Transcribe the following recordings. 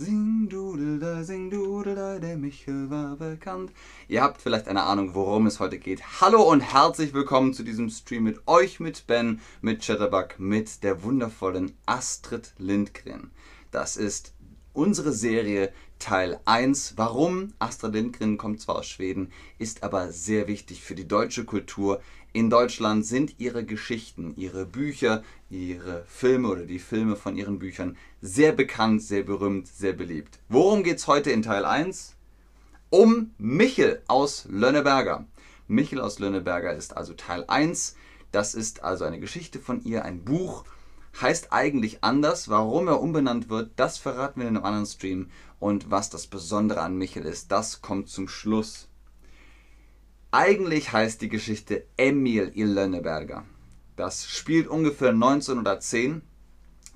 Sing Dudelda, sing Dudelda, der Michel war bekannt. Ihr habt vielleicht eine Ahnung, worum es heute geht. Hallo und herzlich willkommen zu diesem Stream mit euch, mit Ben, mit Chatterbug, mit der wundervollen Astrid Lindgren. Das ist unsere Serie Teil 1. Warum? Astrid Lindgren kommt zwar aus Schweden, ist aber sehr wichtig für die deutsche Kultur. In Deutschland sind ihre Geschichten, ihre Bücher, ihre Filme oder die Filme von ihren Büchern sehr bekannt, sehr berühmt, sehr beliebt. Worum geht es heute in Teil 1? Um Michel aus Lönneberger. Michel aus Lönneberger ist also Teil 1. Das ist also eine Geschichte von ihr, ein Buch heißt eigentlich anders. Warum er umbenannt wird, das verraten wir in einem anderen Stream. Und was das Besondere an Michel ist, das kommt zum Schluss. Eigentlich heißt die Geschichte Emil i Lönneberger. Das spielt ungefähr 1910.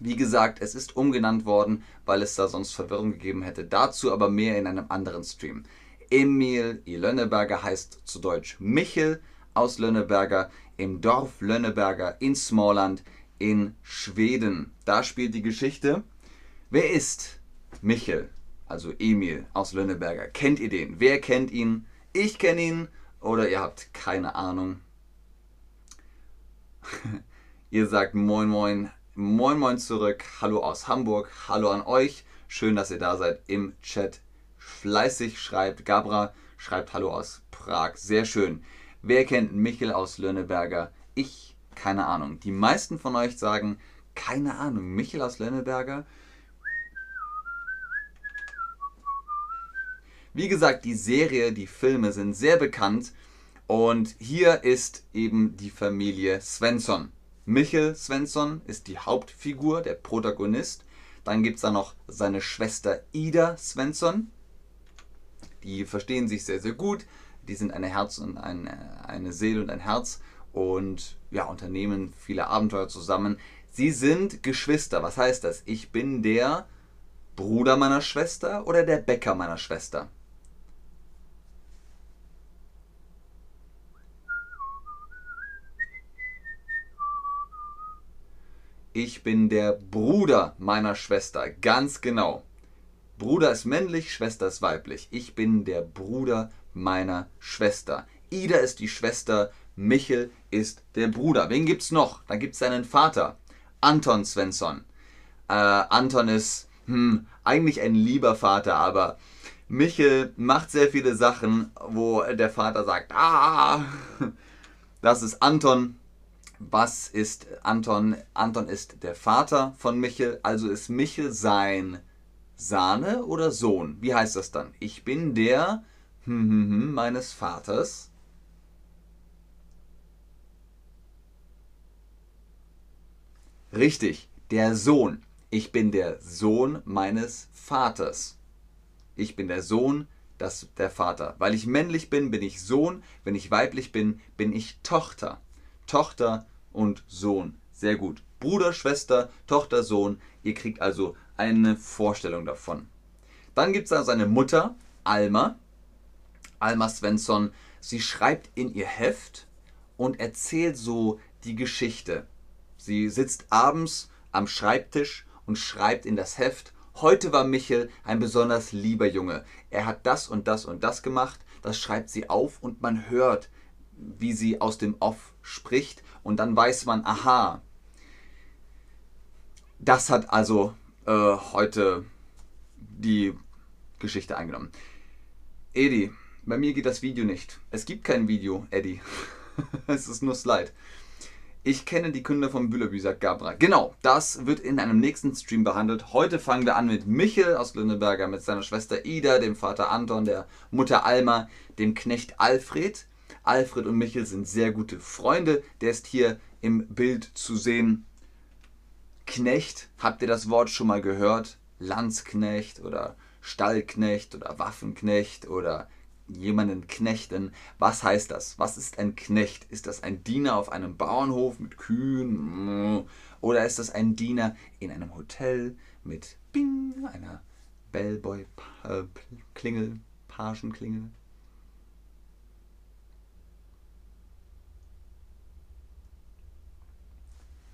Wie gesagt, es ist umgenannt worden, weil es da sonst Verwirrung gegeben hätte. Dazu aber mehr in einem anderen Stream. Emil i Lönneberger heißt zu Deutsch Michel aus Lönneberger im Dorf Lönneberger in Smallland in Schweden. Da spielt die Geschichte. Wer ist Michel, also Emil aus Lönneberger? Kennt ihr den? Wer kennt ihn? Ich kenne ihn oder ihr habt keine Ahnung. ihr sagt Moin Moin, Moin Moin zurück. Hallo aus Hamburg. Hallo an euch. Schön, dass ihr da seid im Chat. Fleißig schreibt Gabra, schreibt Hallo aus Prag. Sehr schön. Wer kennt Michel aus Lönneberger? Ich keine Ahnung. Die meisten von euch sagen, keine Ahnung, Michel aus Lenneberger. Wie gesagt, die Serie, die Filme sind sehr bekannt und hier ist eben die Familie Svensson. Michel Svensson ist die Hauptfigur, der Protagonist. Dann gibt es da noch seine Schwester Ida Svensson. Die verstehen sich sehr, sehr gut. Die sind eine Herz und eine, eine Seele und ein Herz und ja, unternehmen viele Abenteuer zusammen. Sie sind Geschwister. Was heißt das? Ich bin der Bruder meiner Schwester oder der Bäcker meiner Schwester? Ich bin der Bruder meiner Schwester, ganz genau. Bruder ist männlich, Schwester ist weiblich. Ich bin der Bruder meiner Schwester. Ida ist die Schwester Michel ist der Bruder. Wen gibt's noch? Da gibt's seinen Vater, Anton Svensson. Äh, Anton ist hm, eigentlich ein lieber Vater, aber Michel macht sehr viele Sachen, wo der Vater sagt, ah, das ist Anton. Was ist Anton? Anton ist der Vater von Michel, also ist Michel sein Sahne oder Sohn? Wie heißt das dann? Ich bin der hm, hm, hm, meines Vaters. Richtig, der Sohn. Ich bin der Sohn meines Vaters. Ich bin der Sohn, das der Vater. Weil ich männlich bin, bin ich Sohn. Wenn ich weiblich bin, bin ich Tochter. Tochter und Sohn. Sehr gut. Bruder, Schwester, Tochter, Sohn. Ihr kriegt also eine Vorstellung davon. Dann gibt es da seine Mutter, Alma. Alma Svensson. Sie schreibt in ihr Heft und erzählt so die Geschichte. Sie sitzt abends am Schreibtisch und schreibt in das Heft, heute war Michel ein besonders lieber Junge. Er hat das und das und das gemacht. Das schreibt sie auf und man hört, wie sie aus dem Off spricht und dann weiß man, aha, das hat also äh, heute die Geschichte eingenommen. Edi, bei mir geht das Video nicht. Es gibt kein Video, Eddie. es ist nur Slide. Ich kenne die Kunde vom Bühlerbü, sagt Gabra. Genau, das wird in einem nächsten Stream behandelt. Heute fangen wir an mit Michel aus Lünneberger, mit seiner Schwester Ida, dem Vater Anton, der Mutter Alma, dem Knecht Alfred. Alfred und Michel sind sehr gute Freunde. Der ist hier im Bild zu sehen. Knecht, habt ihr das Wort schon mal gehört? Landsknecht oder Stallknecht oder Waffenknecht oder jemanden knechten. Was heißt das? Was ist ein Knecht? Ist das ein Diener auf einem Bauernhof mit Kühen? Oder ist das ein Diener in einem Hotel mit Bing, einer Bellboy-Klingel, Pagenklingel?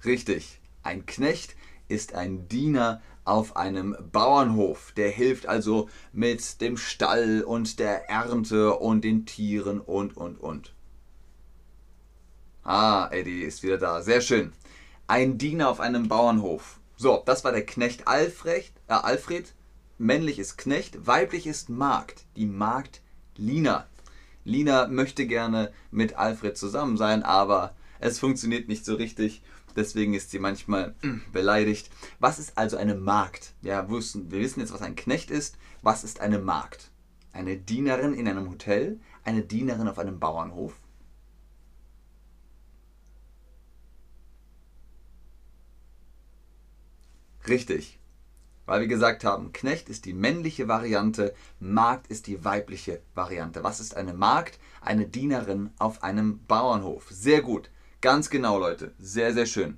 Richtig, ein Knecht ist ein Diener auf einem Bauernhof. Der hilft also mit dem Stall und der Ernte und den Tieren und, und, und. Ah, Eddie ist wieder da. Sehr schön. Ein Diener auf einem Bauernhof. So, das war der Knecht Alfred. Äh, Alfred. Männlich ist Knecht, weiblich ist Magd. Die Magd Lina. Lina möchte gerne mit Alfred zusammen sein, aber es funktioniert nicht so richtig. Deswegen ist sie manchmal beleidigt. Was ist also eine Magd? Ja, wir wissen jetzt, was ein Knecht ist. Was ist eine Magd? Eine Dienerin in einem Hotel? Eine Dienerin auf einem Bauernhof? Richtig. Weil wir gesagt haben, Knecht ist die männliche Variante, Magd ist die weibliche Variante. Was ist eine Magd? Eine Dienerin auf einem Bauernhof. Sehr gut. Ganz genau, Leute. Sehr, sehr schön.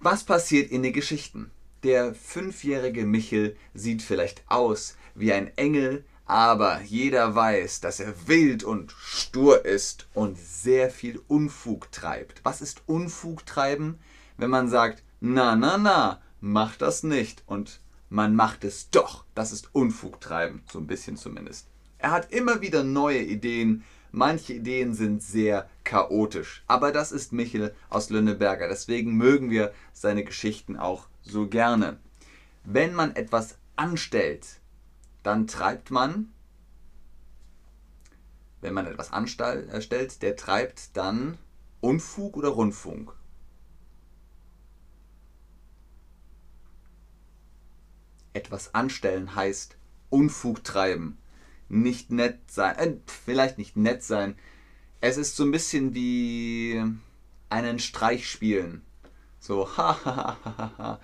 Was passiert in den Geschichten? Der fünfjährige Michel sieht vielleicht aus wie ein Engel, aber jeder weiß, dass er wild und stur ist und sehr viel Unfug treibt. Was ist Unfug treiben? Wenn man sagt, na, na, na, mach das nicht. Und man macht es doch. Das ist Unfug treiben, so ein bisschen zumindest. Er hat immer wieder neue Ideen. Manche Ideen sind sehr chaotisch. Aber das ist Michel aus Lönneberger. Deswegen mögen wir seine Geschichten auch so gerne. Wenn man etwas anstellt, dann treibt man, wenn man etwas anstellt, der treibt dann Unfug oder Rundfunk. etwas anstellen heißt Unfug treiben, nicht nett sein, äh, vielleicht nicht nett sein. Es ist so ein bisschen wie einen Streich spielen. So, ha,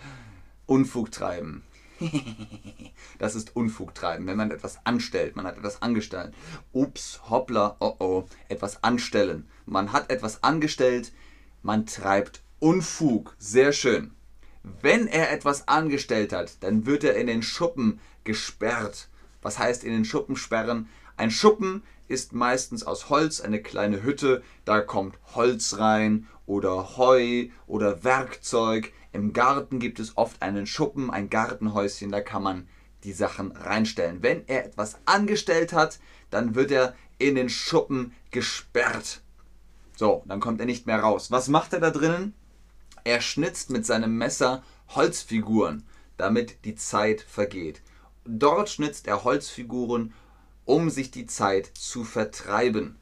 Unfug treiben. das ist Unfug treiben, wenn man etwas anstellt. Man hat etwas angestellt. Ups, hoppla, oh oh, etwas anstellen. Man hat etwas angestellt, man treibt Unfug. Sehr schön. Wenn er etwas angestellt hat, dann wird er in den Schuppen gesperrt. Was heißt in den Schuppen sperren? Ein Schuppen ist meistens aus Holz, eine kleine Hütte, da kommt Holz rein oder Heu oder Werkzeug. Im Garten gibt es oft einen Schuppen, ein Gartenhäuschen, da kann man die Sachen reinstellen. Wenn er etwas angestellt hat, dann wird er in den Schuppen gesperrt. So, dann kommt er nicht mehr raus. Was macht er da drinnen? Er schnitzt mit seinem Messer Holzfiguren, damit die Zeit vergeht. Dort schnitzt er Holzfiguren, um sich die Zeit zu vertreiben.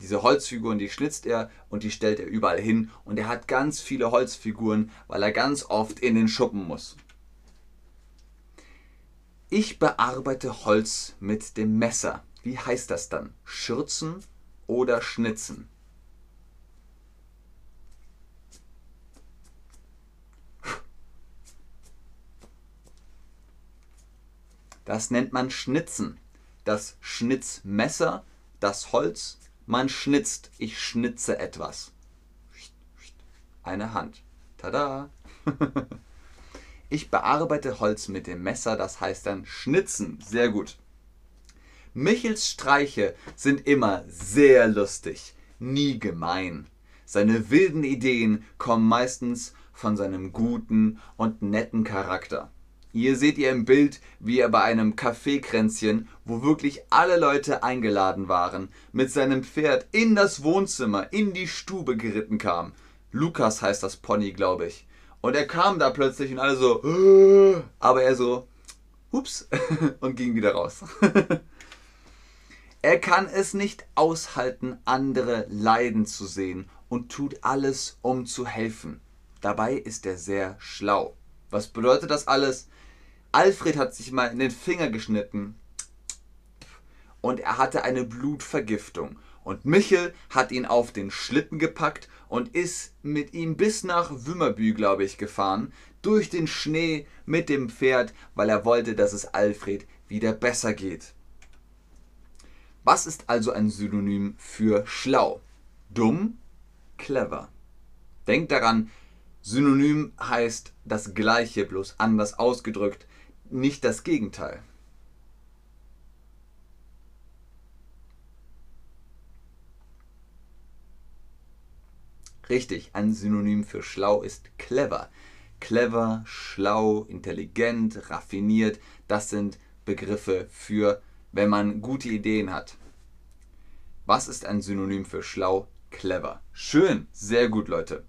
Diese Holzfiguren, die schnitzt er und die stellt er überall hin. Und er hat ganz viele Holzfiguren, weil er ganz oft in den Schuppen muss. Ich bearbeite Holz mit dem Messer. Wie heißt das dann? Schürzen oder schnitzen? Das nennt man Schnitzen. Das Schnitzmesser, das Holz, man schnitzt. Ich schnitze etwas. Eine Hand. Tada! ich bearbeite Holz mit dem Messer, das heißt dann schnitzen. Sehr gut. Michels Streiche sind immer sehr lustig, nie gemein. Seine wilden Ideen kommen meistens von seinem guten und netten Charakter. Hier seht ihr im Bild, wie er bei einem Kaffeekränzchen, wo wirklich alle Leute eingeladen waren, mit seinem Pferd in das Wohnzimmer, in die Stube geritten kam. Lukas heißt das Pony, glaube ich. Und er kam da plötzlich und alle so, aber er so, ups, und ging wieder raus. er kann es nicht aushalten, andere leiden zu sehen und tut alles, um zu helfen. Dabei ist er sehr schlau. Was bedeutet das alles? Alfred hat sich mal in den Finger geschnitten und er hatte eine Blutvergiftung. Und Michel hat ihn auf den Schlitten gepackt und ist mit ihm bis nach Wümmerbü, glaube ich, gefahren, durch den Schnee mit dem Pferd, weil er wollte, dass es Alfred wieder besser geht. Was ist also ein Synonym für schlau? Dumm, clever. Denkt daran, Synonym heißt das gleiche, bloß anders ausgedrückt nicht das Gegenteil. Richtig, ein Synonym für schlau ist clever. Clever, schlau, intelligent, raffiniert, das sind Begriffe für, wenn man gute Ideen hat. Was ist ein Synonym für schlau? Clever. Schön, sehr gut, Leute.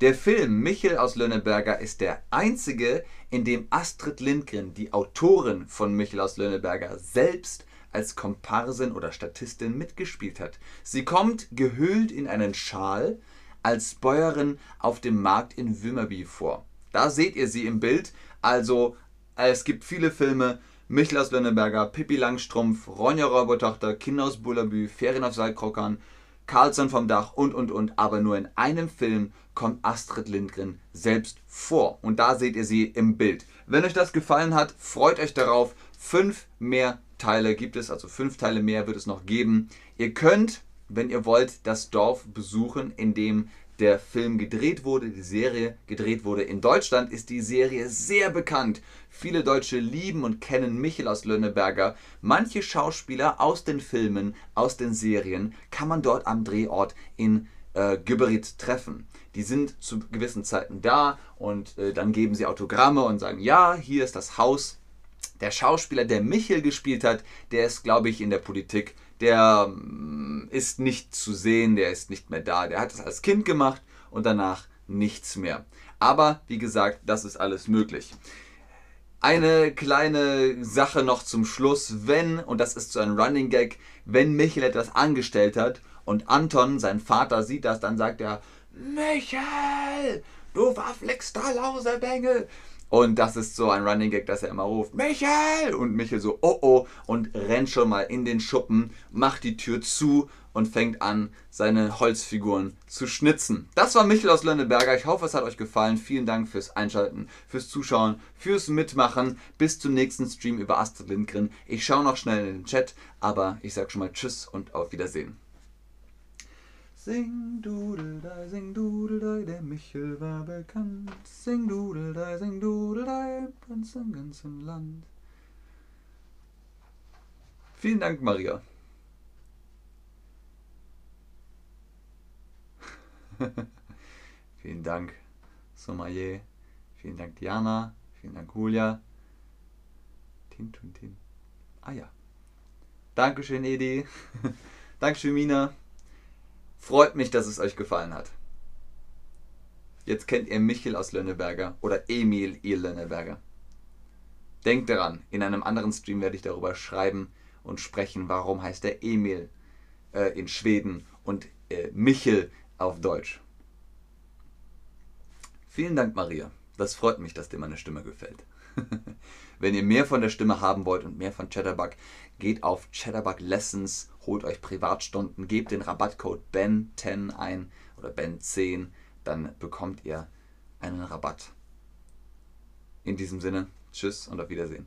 Der Film Michel aus Lönneberger ist der einzige, in dem Astrid Lindgren, die Autorin von Michel aus Lönneberger, selbst als Komparsin oder Statistin mitgespielt hat. Sie kommt gehüllt in einen Schal als Bäuerin auf dem Markt in Wimmerby vor. Da seht ihr sie im Bild. Also es gibt viele Filme, Michel aus Lönneberger, Pippi Langstrumpf, Ronja Räubertochter, Kinder aus Bullabü, Ferien auf Saltkrockern, Carlson vom Dach und und und. Aber nur in einem Film kommt Astrid Lindgren selbst vor. Und da seht ihr sie im Bild. Wenn euch das gefallen hat, freut euch darauf. Fünf mehr Teile gibt es, also fünf Teile mehr wird es noch geben. Ihr könnt, wenn ihr wollt, das Dorf besuchen, in dem der Film gedreht wurde, die Serie gedreht wurde. In Deutschland ist die Serie sehr bekannt. Viele Deutsche lieben und kennen Michel aus Lönneberger. Manche Schauspieler aus den Filmen, aus den Serien kann man dort am Drehort in äh, Güberit treffen. Die sind zu gewissen Zeiten da und äh, dann geben sie Autogramme und sagen, ja, hier ist das Haus der Schauspieler, der Michel gespielt hat, der ist, glaube ich, in der Politik. Der mm, ist nicht zu sehen, der ist nicht mehr da. Der hat es als Kind gemacht und danach nichts mehr. Aber wie gesagt, das ist alles möglich. Eine kleine Sache noch zum Schluss, wenn, und das ist so ein Running Gag, wenn Michel etwas angestellt hat und Anton, sein Vater, sieht das, dann sagt er, Michel, du verflixter Lausebengel. Und das ist so ein Running Gag, dass er immer ruft, Michael! Und Michael so, oh oh, und rennt schon mal in den Schuppen, macht die Tür zu und fängt an, seine Holzfiguren zu schnitzen. Das war Michael aus Lönneberger. Ich hoffe, es hat euch gefallen. Vielen Dank fürs Einschalten, fürs Zuschauen, fürs Mitmachen. Bis zum nächsten Stream über Astrid Lindgren. Ich schaue noch schnell in den Chat, aber ich sage schon mal Tschüss und auf Wiedersehen. Sing Dudeldei, sing Dudeldei, der Michel war bekannt. Sing Dudeldei, sing Dudeldei, ganz im ganzen Land. Vielen Dank, Maria. Vielen Dank, Sommelier. Vielen Dank, Diana. Vielen Dank, Julia. Tin, tun, tin. Ah ja. Dankeschön, Edi. Dankeschön, Mina. Freut mich, dass es euch gefallen hat. Jetzt kennt ihr Michel aus Lönneberger oder Emil ihr Lönneberger. Denkt daran, in einem anderen Stream werde ich darüber schreiben und sprechen, warum heißt der Emil äh, in Schweden und äh, Michel auf Deutsch. Vielen Dank, Maria. Das freut mich, dass dir meine Stimme gefällt. Wenn ihr mehr von der Stimme haben wollt und mehr von Chatterbug, geht auf Chatterbug Lessons, holt euch Privatstunden, gebt den Rabattcode BEN10 ein oder BEN10, dann bekommt ihr einen Rabatt. In diesem Sinne, tschüss und auf Wiedersehen.